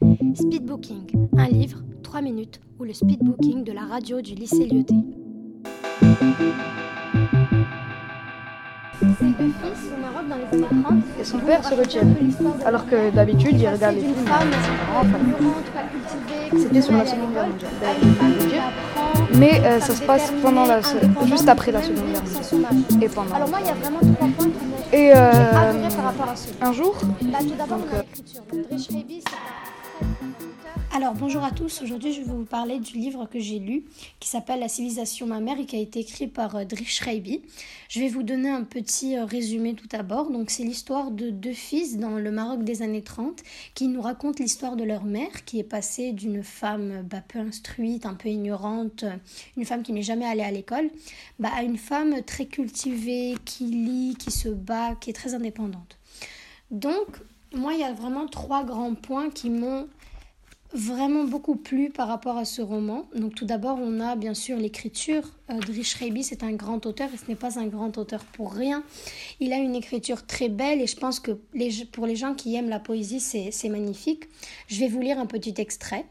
Speedbooking, un livre, 3 minutes, ou le speedbooking de la radio du lycée Lyoté. au Maroc dans les années 30. Et son père se retient. Alors que d'habitude, il regarde les films. C'était sur la Seconde Guerre mondiale. Mais euh, ça se passe pendant la, juste après la Seconde Guerre mondiale. Et pendant. Alors moi, il y a vraiment trois points qui Et euh, par rapport à ce un jour, Bah, tout d'abord, on a l'écriture. Donc, Drish Alors bonjour à tous, aujourd'hui je vais vous parler du livre que j'ai lu qui s'appelle La civilisation ma mère et qui a été écrit par euh, Drish Raby. Je vais vous donner un petit euh, résumé tout d'abord. Donc c'est l'histoire de deux fils dans le Maroc des années 30 qui nous racontent l'histoire de leur mère qui est passée d'une femme bah, peu instruite, un peu ignorante, euh, une femme qui n'est jamais allée à l'école, bah, à une femme très cultivée, qui lit, qui se bat, qui est très indépendante. Donc, moi, il y a vraiment trois grands points qui m'ont vraiment beaucoup plu par rapport à ce roman. Donc, tout d'abord, on a bien sûr l'écriture. Euh, Drish Raby, c'est un grand auteur et ce n'est pas un grand auteur pour rien. Il a une écriture très belle et je pense que pour les gens qui aiment la poésie, c'est magnifique. Je vais vous lire un petit extrait.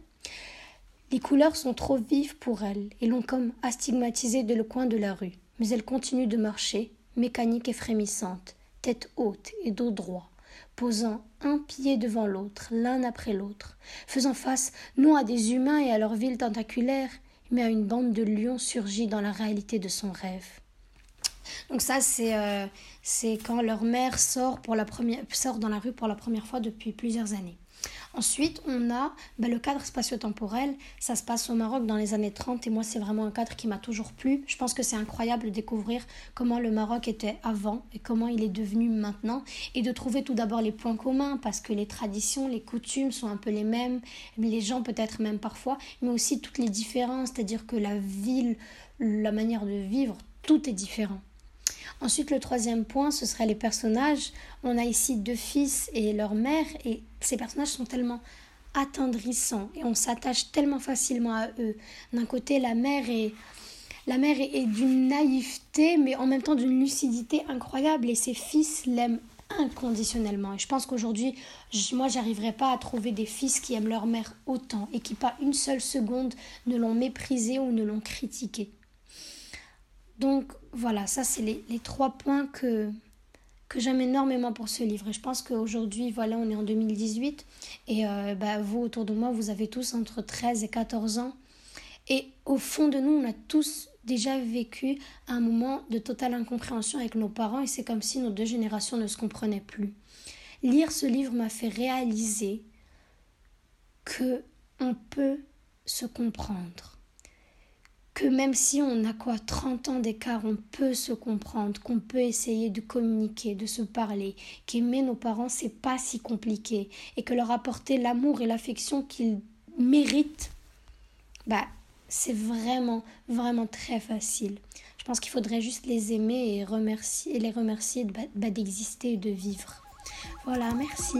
Les couleurs sont trop vives pour elle et l'ont comme astigmatisée dès le coin de la rue. Mais elle continue de marcher, mécanique et frémissante, tête haute et dos droit, posant un pied devant l'autre, l'un après l'autre, faisant face non à des humains et à leur ville tentaculaire, mais à une bande de lions surgie dans la réalité de son rêve. Donc ça, c'est euh, quand leur mère sort dans la rue pour la première fois depuis plusieurs années. Ensuite, on a bah, le cadre spatio-temporel. Ça se passe au Maroc dans les années 30 et moi, c'est vraiment un cadre qui m'a toujours plu. Je pense que c'est incroyable de découvrir comment le Maroc était avant et comment il est devenu maintenant et de trouver tout d'abord les points communs parce que les traditions, les coutumes sont un peu les mêmes, les gens peut-être même parfois, mais aussi toutes les différences, c'est-à-dire que la ville, la manière de vivre, tout est différent. Ensuite, le troisième point, ce serait les personnages. On a ici deux fils et leur mère, et ces personnages sont tellement attendrissants et on s'attache tellement facilement à eux. D'un côté, la mère est la mère est, d'une naïveté, mais en même temps d'une lucidité incroyable, et ses fils l'aiment inconditionnellement. Et je pense qu'aujourd'hui, moi, j'arriverai pas à trouver des fils qui aiment leur mère autant et qui pas une seule seconde ne l'ont méprisée ou ne l'ont critiquée. Donc voilà, ça c'est les, trois points que, que j'aime énormément pour ce livre. Et je pense qu'aujourd'hui, voilà, on est en 2018 et euh, bah, vous autour de moi, vous avez tous entre 13 et 14 ans. Et au fond de nous, on a tous déjà vécu un moment de totale incompréhension avec nos parents et c'est comme si nos deux générations ne se comprenaient plus. Lire ce livre m'a fait réaliser que on peut se comprendre que même si on a quoi 30 ans d'écart, on peut se comprendre, qu'on peut essayer de communiquer, de se parler, qu'aimer nos parents c'est pas si compliqué et que leur apporter l'amour et l'affection qu'ils méritent, bah c'est vraiment vraiment très facile. Je pense qu'il faudrait juste les aimer et remercier les remercier de- bah, d'exister et de vivre. Voilà, merci.